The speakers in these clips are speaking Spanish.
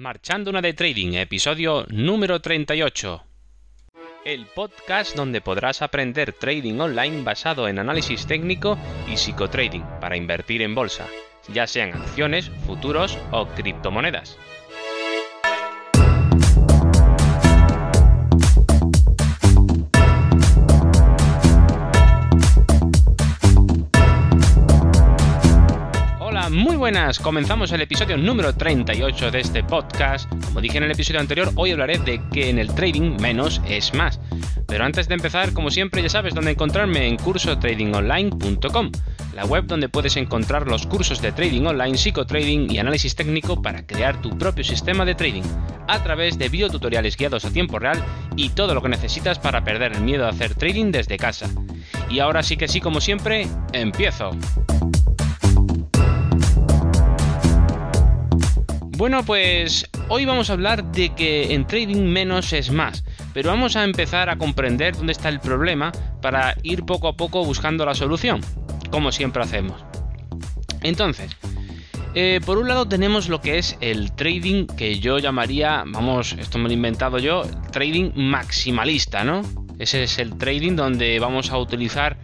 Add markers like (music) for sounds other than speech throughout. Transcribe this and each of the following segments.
Marchando una de Trading, episodio número 38. El podcast donde podrás aprender trading online basado en análisis técnico y psicotrading para invertir en bolsa, ya sean acciones, futuros o criptomonedas. Buenas. Comenzamos el episodio número 38 de este podcast. Como dije en el episodio anterior, hoy hablaré de que en el trading menos es más. Pero antes de empezar, como siempre, ya sabes dónde encontrarme en cursotradingonline.com, la web donde puedes encontrar los cursos de trading online, psicotrading y análisis técnico para crear tu propio sistema de trading, a través de videotutoriales guiados a tiempo real y todo lo que necesitas para perder el miedo a hacer trading desde casa. Y ahora sí que sí, como siempre, empiezo. Bueno, pues hoy vamos a hablar de que en trading menos es más, pero vamos a empezar a comprender dónde está el problema para ir poco a poco buscando la solución, como siempre hacemos. Entonces, eh, por un lado tenemos lo que es el trading que yo llamaría, vamos, esto me lo he inventado yo, trading maximalista, ¿no? Ese es el trading donde vamos a utilizar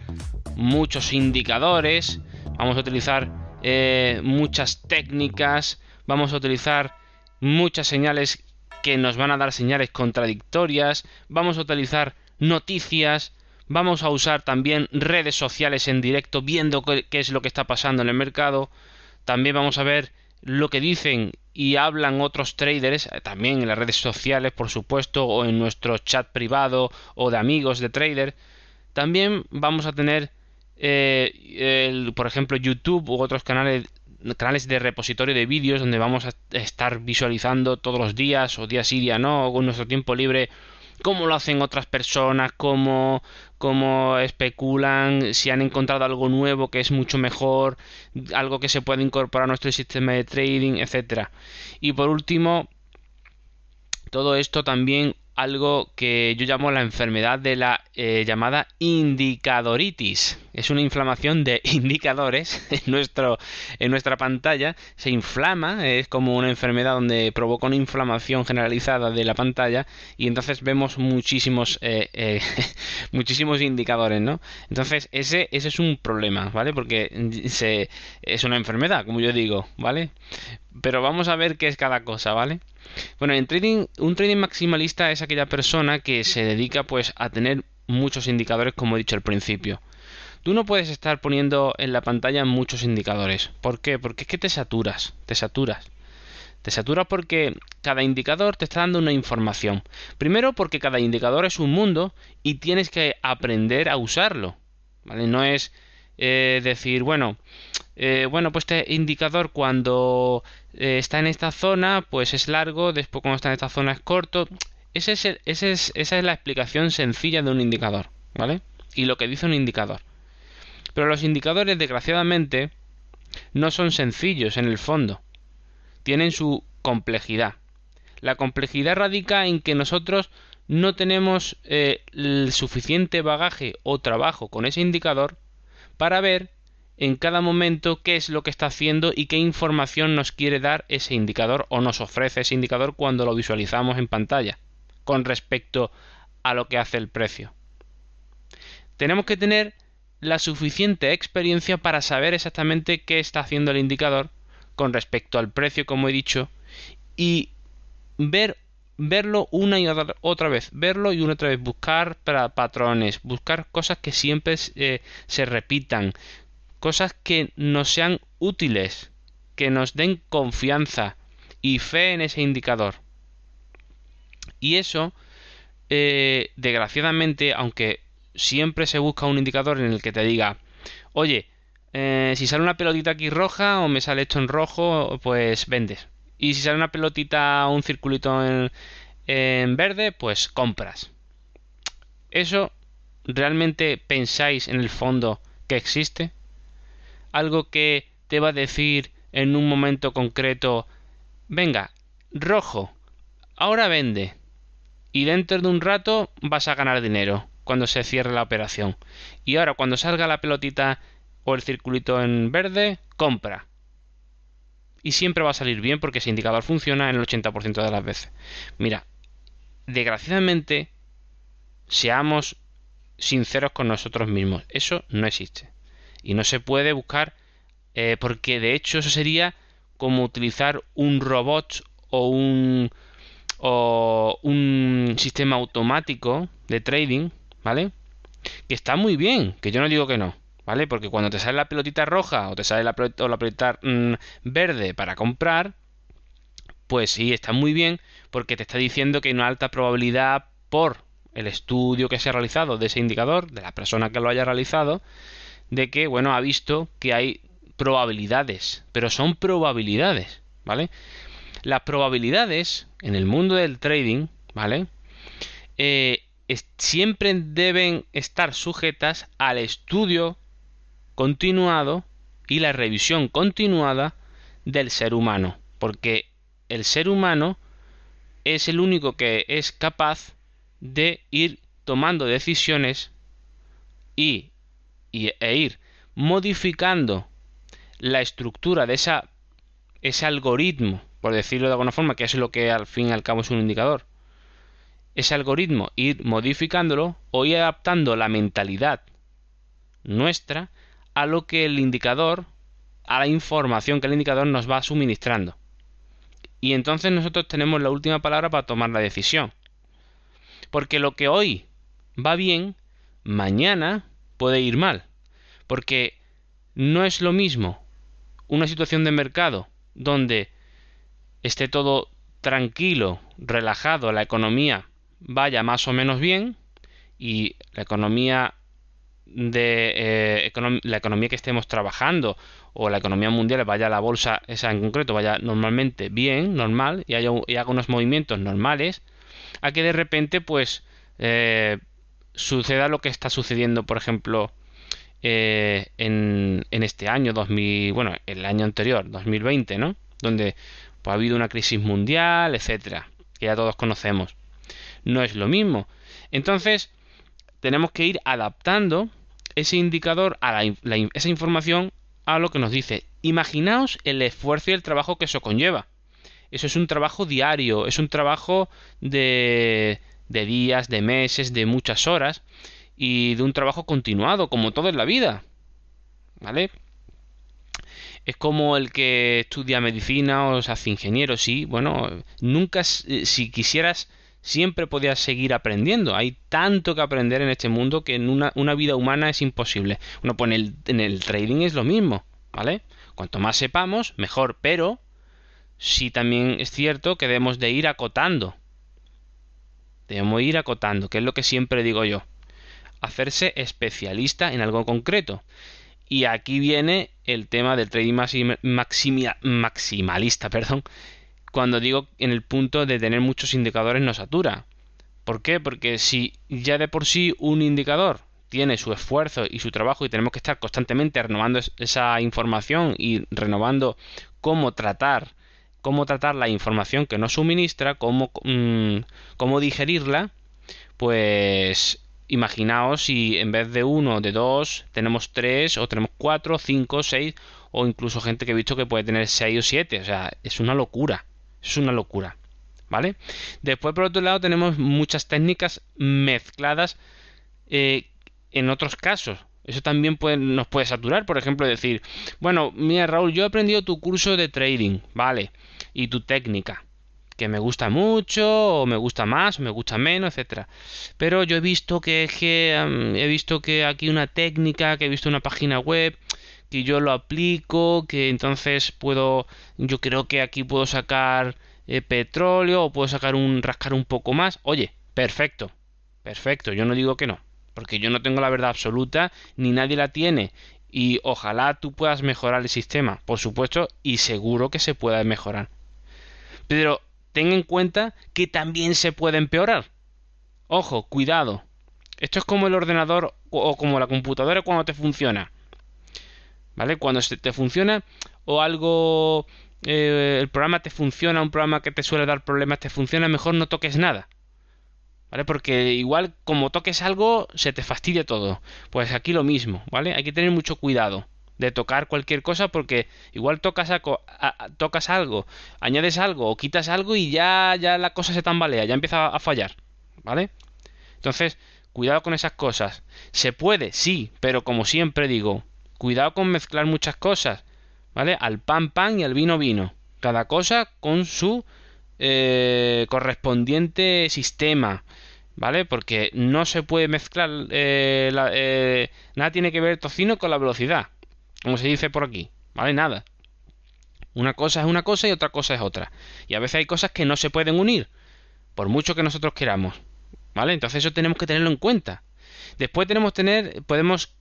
muchos indicadores, vamos a utilizar eh, muchas técnicas, vamos a utilizar muchas señales que nos van a dar señales contradictorias, vamos a utilizar noticias, vamos a usar también redes sociales en directo viendo qué es lo que está pasando en el mercado, también vamos a ver lo que dicen y hablan otros traders, eh, también en las redes sociales, por supuesto, o en nuestro chat privado o de amigos de traders. También vamos a tener, eh, por ejemplo, YouTube u otros canales canales de repositorio de vídeos donde vamos a estar visualizando todos los días o día sí día no o con nuestro tiempo libre cómo lo hacen otras personas, cómo, cómo especulan, si han encontrado algo nuevo que es mucho mejor, algo que se puede incorporar a nuestro sistema de trading, etcétera. Y por último, todo esto también algo que yo llamo la enfermedad de la eh, llamada indicadoritis. Es una inflamación de (laughs) indicadores en, nuestro, en nuestra pantalla. Se inflama, es como una enfermedad donde provoca una inflamación generalizada de la pantalla y entonces vemos muchísimos, eh, eh, (laughs) muchísimos indicadores, ¿no? Entonces ese, ese es un problema, ¿vale? Porque se, es una enfermedad, como yo digo, ¿vale? Pero vamos a ver qué es cada cosa, ¿vale? Bueno, en trading, un trading maximalista es aquella persona que se dedica pues a tener muchos indicadores como he dicho al principio. Tú no puedes estar poniendo en la pantalla muchos indicadores. ¿Por qué? Porque es que te saturas, te saturas. Te saturas porque cada indicador te está dando una información. Primero porque cada indicador es un mundo y tienes que aprender a usarlo. ¿Vale? No es eh, decir, bueno, eh, bueno, pues este indicador cuando eh, está en esta zona, pues es largo, después cuando está en esta zona es corto. Ese es ese es, esa es la explicación sencilla de un indicador, ¿vale? Y lo que dice un indicador. Pero los indicadores, desgraciadamente, no son sencillos en el fondo. Tienen su complejidad. La complejidad radica en que nosotros no tenemos el suficiente bagaje o trabajo con ese indicador para ver en cada momento qué es lo que está haciendo y qué información nos quiere dar ese indicador o nos ofrece ese indicador cuando lo visualizamos en pantalla con respecto a lo que hace el precio. Tenemos que tener la suficiente experiencia para saber exactamente qué está haciendo el indicador con respecto al precio, como he dicho, y ver verlo una y otra vez, verlo y una otra vez, buscar patrones, buscar cosas que siempre eh, se repitan, cosas que nos sean útiles, que nos den confianza y fe en ese indicador. Y eso, eh, desgraciadamente, aunque siempre se busca un indicador en el que te diga, oye, eh, si sale una pelotita aquí roja o me sale esto en rojo, pues vendes. Y si sale una pelotita un circulito en, en verde, pues compras. ¿Eso realmente pensáis en el fondo que existe? Algo que te va a decir en un momento concreto, venga, rojo, ahora vende. Y dentro de un rato vas a ganar dinero cuando se cierre la operación. Y ahora cuando salga la pelotita o el circulito en verde, compra y siempre va a salir bien porque ese indicador funciona en el 80% de las veces. Mira, desgraciadamente, seamos sinceros con nosotros mismos. Eso no existe. Y no se puede buscar eh, porque de hecho eso sería como utilizar un robot o un, o un sistema automático de trading, ¿vale? Que está muy bien, que yo no digo que no, ¿vale? Porque cuando te sale la pelotita roja o te sale la, pelotita, la pelotita mm, verde para comprar, pues sí, está muy bien porque te está diciendo que hay una alta probabilidad por el estudio que se ha realizado de ese indicador, de la persona que lo haya realizado, de que, bueno, ha visto que hay probabilidades, pero son probabilidades, ¿vale? Las probabilidades en el mundo del trading, ¿vale? Eh, siempre deben estar sujetas al estudio continuado y la revisión continuada del ser humano, porque el ser humano es el único que es capaz de ir tomando decisiones y, y e ir modificando la estructura de esa, ese algoritmo, por decirlo de alguna forma, que es lo que al fin y al cabo es un indicador, ese algoritmo, ir modificándolo o ir adaptando la mentalidad nuestra a lo que el indicador, a la información que el indicador nos va suministrando. Y entonces nosotros tenemos la última palabra para tomar la decisión. Porque lo que hoy va bien, mañana puede ir mal. Porque no es lo mismo una situación de mercado donde esté todo tranquilo, relajado, la economía vaya más o menos bien y la economía de eh, la economía que estemos trabajando o la economía mundial vaya a la bolsa esa en concreto vaya normalmente bien normal y, haya, haga unos movimientos normales a que de repente pues eh, suceda lo que está sucediendo por ejemplo eh, en, en, este año 2000, bueno, el año anterior, 2020, ¿no? Donde pues, ha habido una crisis mundial, etcétera, que ya todos conocemos. No es lo mismo. Entonces, tenemos que ir adaptando ese indicador, a esa información a lo que nos dice. Imaginaos el esfuerzo y el trabajo que eso conlleva. Eso es un trabajo diario, es un trabajo de, de días, de meses, de muchas horas y de un trabajo continuado, como todo en la vida. ¿Vale? Es como el que estudia medicina o se hace ingeniero, sí, bueno, nunca, eh, si quisieras, siempre podías seguir aprendiendo. Hay tanto que aprender en este mundo que en una, una vida humana es imposible. Bueno, pues en el, en el trading es lo mismo, ¿vale? Cuanto más sepamos, mejor, pero sí también es cierto que debemos de ir acotando. Debemos ir acotando, que es lo que siempre digo yo hacerse especialista en algo concreto. Y aquí viene el tema del trading maximalista, (laughs) perdón, cuando digo en el punto de tener muchos indicadores no satura. ¿Por qué? Porque si ya de por sí un indicador tiene su esfuerzo y su trabajo y tenemos que estar constantemente renovando esa información y renovando cómo tratar cómo tratar la información que nos suministra, cómo, mm, cómo digerirla, pues imaginaos si en vez de uno, de dos, tenemos tres, o tenemos cuatro, cinco, seis, o incluso gente que he visto que puede tener seis o siete. O sea, es una locura. Es una locura. ¿Vale? Después, por otro lado, tenemos muchas técnicas mezcladas eh, en otros casos. Eso también nos puede saturar. Por ejemplo, decir, bueno, mira Raúl, yo he aprendido tu curso de trading, ¿vale? Y tu técnica que me gusta mucho o me gusta más o me gusta menos, etcétera. Pero yo he visto que, que he visto que aquí una técnica, que he visto una página web que yo lo aplico, que entonces puedo yo creo que aquí puedo sacar eh, petróleo o puedo sacar un rascar un poco más. Oye, perfecto. Perfecto, yo no digo que no, porque yo no tengo la verdad absoluta ni nadie la tiene y ojalá tú puedas mejorar el sistema, por supuesto, y seguro que se pueda mejorar. Pero ten en cuenta que también se puede empeorar. Ojo, cuidado. Esto es como el ordenador o como la computadora cuando te funciona. ¿Vale? Cuando te funciona o algo... Eh, el programa te funciona, un programa que te suele dar problemas te funciona, mejor no toques nada. ¿Vale? Porque igual como toques algo se te fastidia todo. Pues aquí lo mismo, ¿vale? Hay que tener mucho cuidado. de tocar cualquier cosa porque igual tocas, tocas algo, añades algo o quitas algo y ya, ya la cosa se tambalea, ya empieza a fallar, ¿vale? Entonces, cuidado con esas cosas. Se puede, sí, pero como siempre digo, cuidado con mezclar muchas cosas, ¿vale? Al pan pan y al vino vino. Cada cosa con su eh, correspondiente sistema, ¿vale? Porque no se puede mezclar, eh, eh, nada tiene que ver tocino con la velocidad, como se dice por aquí, ¿vale? Nada. Una cosa es una cosa y otra cosa es otra. Y a veces hay cosas que no se pueden unir, por mucho que nosotros queramos, ¿vale? Entonces eso tenemos que tenerlo en cuenta. Después tenemos tener, podemos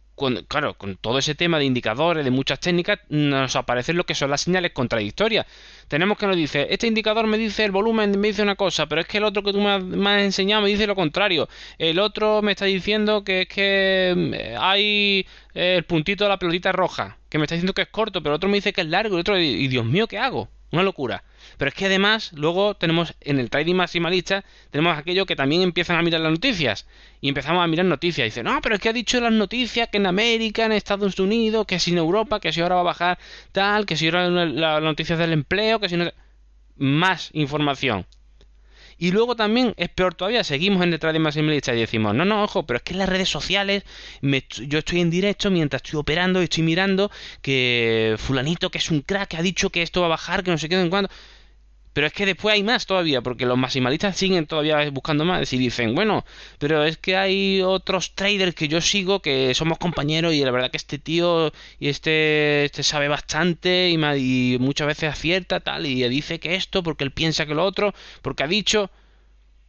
claro, con todo ese tema de indicadores, de muchas técnicas, nos aparecen lo que son las señales contradictorias. Tenemos que nos dice, este indicador me dice el volumen, me dice una cosa, pero es que el otro que tú me has, enseñado me dice lo contrario. El otro me está diciendo que es que mm, hay eh, el puntito de la pelotita roja, que me está diciendo que es corto, pero el otro me dice que es largo, y el otro, y Dios mío, ¿qué hago? Una locura. Pero es que además, luego tenemos en el trading maximalista, tenemos aquello que también empiezan a mirar las noticias. Y empezamos a mirar noticias. Y dicen, no, pero es que ha dicho las noticias que en América, en Estados Unidos, que si en Europa, que si ahora va a bajar tal, que si ahora las noticias del empleo, que si no. Más información. Y luego también es peor todavía, seguimos en el trading maximalista y decimos, no, no, ojo, pero es que en las redes sociales yo estoy en directo mientras estoy operando y estoy mirando que fulanito que es un crack ha dicho que esto va a bajar, que no sé qué, en cuándo. Pero es que después hay más todavía, porque los maximalistas siguen todavía buscando más. Y dicen, bueno, pero es que hay otros traders que yo sigo que somos compañeros y la verdad que este tío y este, este sabe bastante y, muchas veces acierta tal y dice que esto porque él piensa que lo otro, porque ha dicho...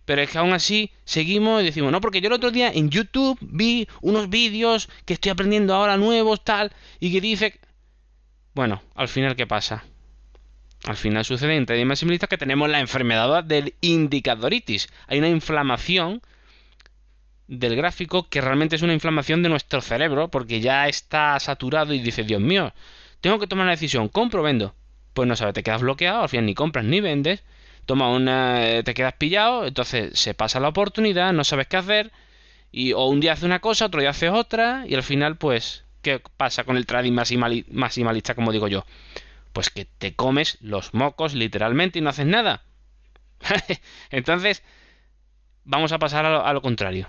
Pero es que aún así seguimos y decimos, no, porque yo el otro día en YouTube vi unos vídeos que estoy aprendiendo ahora nuevos, tal, y que dice... Bueno, al final, ¿qué pasa? Al final sucede en trading maximalista que tenemos la enfermedad del indicadoritis. Hay una inflamación del gráfico que realmente es una inflamación de nuestro cerebro porque ya está saturado y dice, Dios mío, tengo que tomar una decisión, compro o vendo. Pues no sabes, te quedas bloqueado, al final ni compras ni vendes, toma una, te quedas pillado, entonces se pasa la oportunidad, no sabes qué hacer, y o un día hace una cosa, otro día hace otra, y al final, pues, ¿qué pasa con el trading maximalista, como digo yo? Pues que te comes los mocos literalmente y no haces nada. (laughs) Entonces, vamos a pasar a lo, contrario.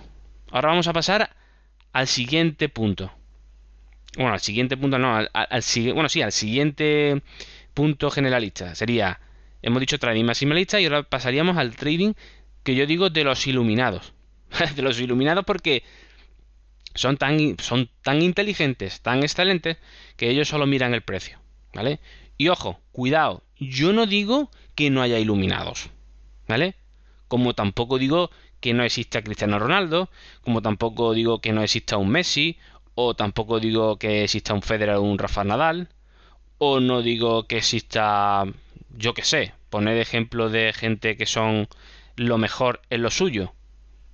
Ahora vamos a pasar al siguiente punto. Bueno, al siguiente punto no, al, bueno, sí, al siguiente punto generalista. Sería, hemos dicho trading maximalista y ahora pasaríamos al trading que yo digo de los iluminados. (laughs) de los iluminados porque son tan, son tan inteligentes, tan excelentes, que ellos solo miran el precio. ¿Vale? Y ojo, cuidado, yo no digo que no haya iluminados, ¿vale? Como tampoco digo que no exista Cristiano Ronaldo, como tampoco digo que no exista un Messi, o tampoco digo que exista un Federer o un Rafa Nadal, o no digo que exista, yo qué sé, poner ejemplo de gente que son lo mejor en lo suyo.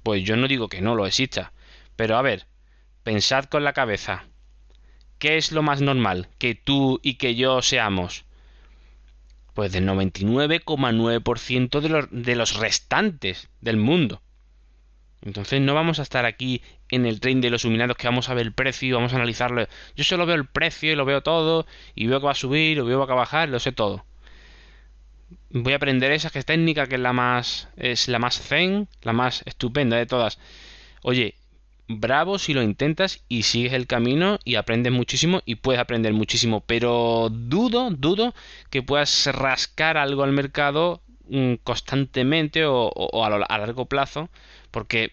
Pues yo no digo que no lo exista, pero a ver, pensad con la cabeza. ¿Qué es lo más normal que tú y que yo seamos? Pues del 99,9% de los, de los restantes del mundo. Entonces no vamos a estar aquí en el tren de los iluminados que vamos a ver el precio vamos a analizarlo. Yo solo veo el precio y lo veo todo y veo que va a subir o veo que va a bajar, lo sé todo. Voy a aprender esa que es técnica que es la más es la más zen, la más estupenda de todas. Oye, bravo si lo intentas y sigues el camino y aprendes muchísimo y puedes aprender muchísimo, pero dudo, dudo que puedas rascar algo al mercado mm, constantemente o, a, largo plazo porque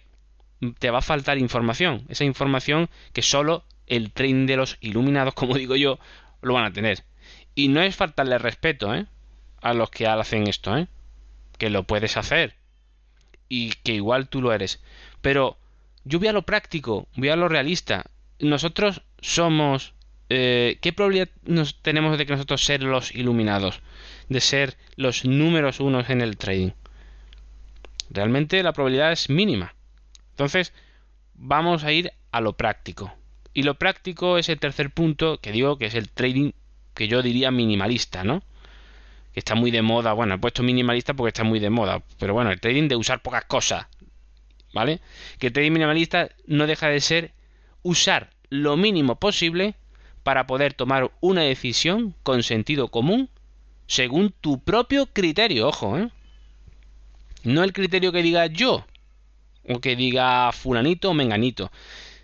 te va a faltar información, esa información que solo el tren de los iluminados, (laughs) como digo yo, lo van a tener. Y no es faltarle respeto, ¿eh? A los que hacen esto, ¿eh? Que lo puedes hacer. Y que igual tú lo eres. Pero yo voy a lo práctico, voy a lo realista. Nosotros somos... Eh, ¿Qué probabilidad tenemos de que nosotros ser los iluminados? De ser los números unos en el trading. Realmente la probabilidad es mínima. Entonces, vamos a ir a lo práctico. Y lo práctico es el tercer punto que digo que es el trading que yo diría minimalista, ¿no? Que está muy de moda. Bueno, he puesto minimalista porque está muy de moda. Pero bueno, el trading de usar pocas cosas. ¿Vale? Que trading minimalista no deja de ser usar lo mínimo posible para poder tomar una decisión con sentido común según tu propio criterio, ojo, ¿eh? No el criterio que diga yo o que diga fulanito o menganito,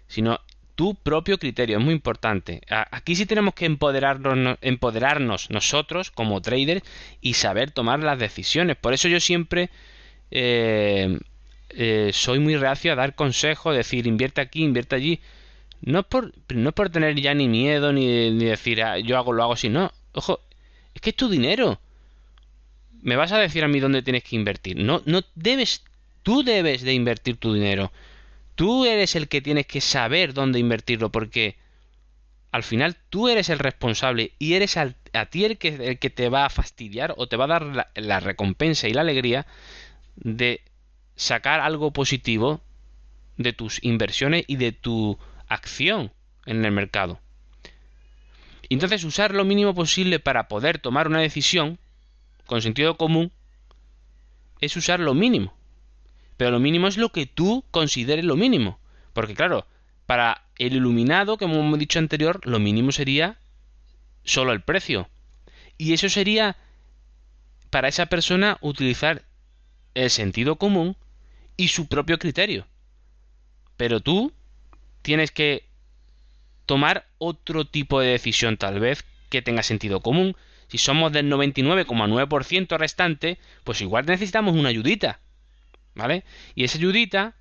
sino tu propio criterio, es muy importante. Aquí sí tenemos que empoderarnos, empoderarnos nosotros como traders y saber tomar las decisiones. Por eso yo siempre eh, eh, soy muy reacio a dar consejos, decir invierte aquí, invierte allí. No es por, no por tener ya ni miedo ni, decir ah, yo hago lo hago así, no. Ojo, es que es tu dinero. Me vas a decir a mí dónde tienes que invertir. No, no debes, tú debes de invertir tu dinero. Tú eres el que tienes que saber dónde invertirlo porque al final tú eres el responsable y eres a ti el que, el que te va a fastidiar o te va a dar la, recompensa y la alegría de sacar algo positivo de tus inversiones y de tu acción en el mercado. Entonces usar lo mínimo posible para poder tomar una decisión con sentido común es usar lo mínimo. Pero lo mínimo es lo que tú consideres lo mínimo. Porque claro, para el iluminado, como hemos dicho anterior, lo mínimo sería solo el precio. Y eso sería para esa persona utilizar el sentido común y su propio criterio. Pero tú tienes que tomar otro tipo de decisión tal vez que tenga sentido común. Si somos del 99,9% restante, pues igual necesitamos una ayudita. ¿vale? Y esa ayudita,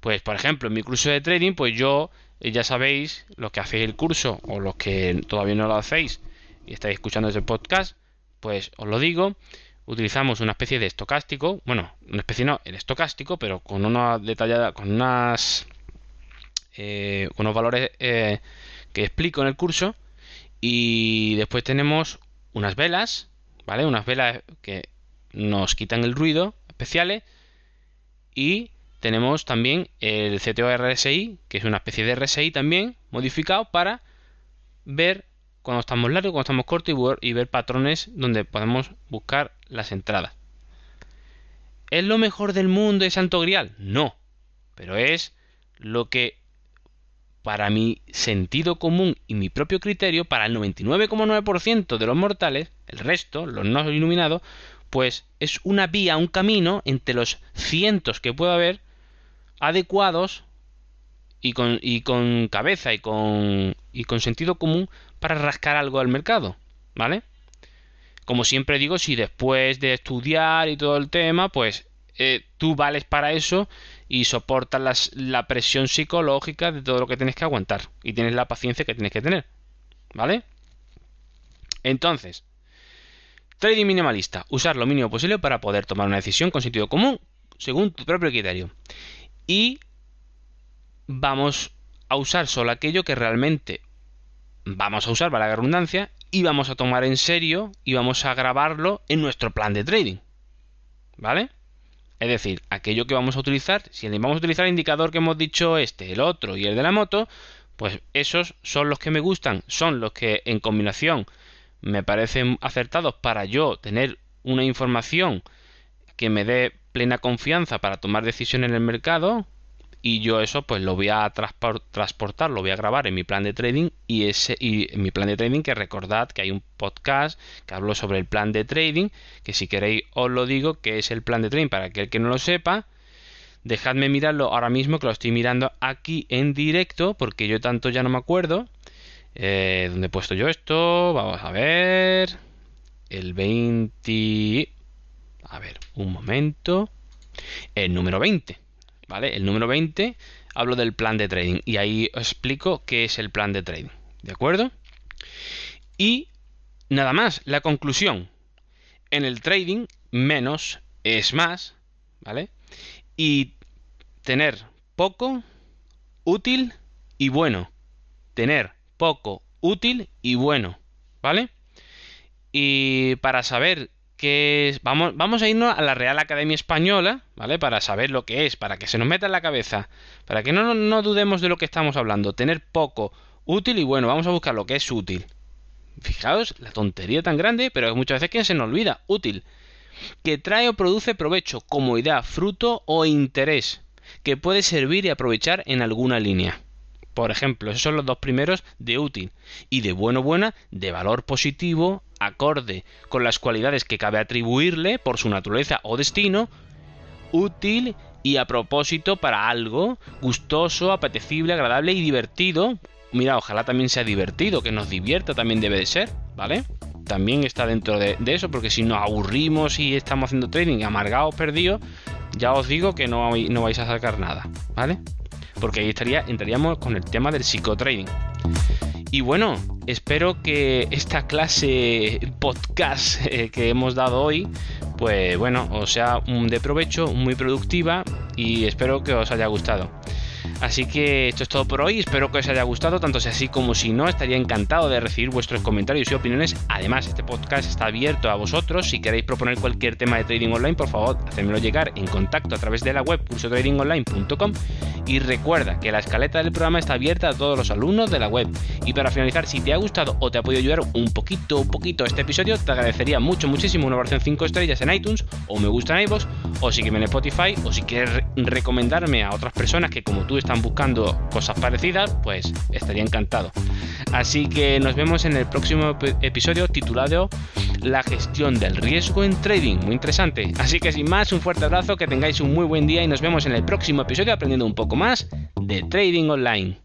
pues por ejemplo, en mi curso de trading, pues yo, eh, ya sabéis, los que hacéis el curso o los que todavía no lo hacéis y estáis escuchando ese podcast, pues os lo digo, utilizamos una especie de estocástico, bueno, una especie no, el estocástico, pero con una detallada, con unas, eh, unos valores eh, que explico en el curso y después tenemos unas velas, ¿vale? Unas velas que nos quitan el ruido especiales y tenemos también el CTO RSI, que es una especie de RSI también modificado para ver cuando estamos largos, cuando estamos cortos y ver, patrones donde podemos buscar las entradas. ¿Es lo mejor del mundo de Santo Grial? No, pero es lo que para mi sentido común y mi propio criterio, para el 99,9% de los mortales, el resto, los no iluminados, pues es una vía, un camino entre los cientos que pueda haber adecuados y con, y con cabeza y con, y con sentido común para rascar algo al mercado, ¿vale? Como siempre digo, si después de estudiar y todo el tema, pues eh, tú vales para eso y soportas la presión psicológica de todo lo que tienes que aguantar y tienes la paciencia que tienes que tener, ¿vale? Entonces, Trading minimalista. Usar lo mínimo posible para poder tomar una decisión con sentido común según tu propio criterio. Y vamos a usar solo aquello que realmente vamos a usar para la redundancia y vamos a tomar en serio y vamos a grabarlo en nuestro plan de trading. ¿Vale? Es decir, aquello que vamos a utilizar, si vamos a utilizar el indicador que hemos dicho este, el otro y el de la moto, pues esos son los que me gustan, son los que en combinación me parecen acertados para yo tener una información que me dé plena confianza para tomar decisiones en el mercado y yo eso pues lo voy a transportar, lo voy a grabar en mi plan de trading y ese y en mi plan de trading que recordad que hay un podcast que hablo sobre el plan de trading que si queréis os lo digo que es el plan de trading para aquel que no lo sepa dejadme mirarlo ahora mismo que lo estoy mirando aquí en directo porque yo tanto ya no me acuerdo eh, ¿Dónde he puesto yo esto? Vamos a ver. El 20... A ver, un momento. El número 20. ¿Vale? El número 20 hablo del plan de trading. Y ahí os explico qué es el plan de trading. ¿De acuerdo? Y nada más, la conclusión. En el trading, menos es más. ¿Vale? Y tener poco, útil y bueno. Tener poco, útil y bueno, ¿vale? Y para saber qué es, vamos, vamos a irnos a la Real Academia Española, ¿vale? Para saber lo que es, para que se nos meta en la cabeza, para que no, no dudemos de lo que estamos hablando, tener poco, útil y bueno, vamos a buscar lo que es útil. Fijaos la tontería tan grande, pero muchas veces que se nos olvida, útil. Que trae o produce provecho, comodidad, fruto o interés, que puede servir y aprovechar en alguna línea. Por ejemplo, esos son los dos primeros de útil y de bueno buena de valor positivo, acorde con las cualidades que cabe atribuirle por su naturaleza o destino, útil y a propósito para algo gustoso, apetecible, agradable y divertido. Mira, ojalá también sea divertido, que nos divierta también debe de ser, ¿vale? También está dentro de, eso, porque si nos aburrimos y estamos haciendo trading amargados, perdidos, ya os digo que no, no vais a sacar nada, ¿vale? Porque ahí estaría, entraríamos con el tema del psicotrading. Y bueno, espero que esta clase podcast eh, que hemos dado hoy, pues bueno, os sea de provecho, muy productiva y espero que os haya gustado. Así que esto es todo por hoy, espero que os haya gustado, tanto si así como si no, estaría encantado de recibir vuestros comentarios y opiniones. Además, este podcast está abierto a vosotros, si queréis proponer cualquier tema de trading online, por favor, hacedmelo llegar en contacto a través de la web cursotradingonline.com y recuerda que la escaleta del programa está abierta a todos los alumnos de la web. Y para finalizar, si te ha gustado o te ha podido ayudar un poquito, un poquito este episodio, te agradecería mucho, muchísimo una versión 5 estrellas en iTunes o me gusta en iVoox o sígueme en Spotify o si quieres recomendarme a otras personas que como tú están buscando cosas parecidas, pues estaría encantado. Así que nos vemos en el próximo episodio titulado La gestión del riesgo en trading. Muy interesante. Así que sin más, un fuerte abrazo, que tengáis un muy buen día y nos vemos en el próximo episodio aprendiendo un poco más de trading online.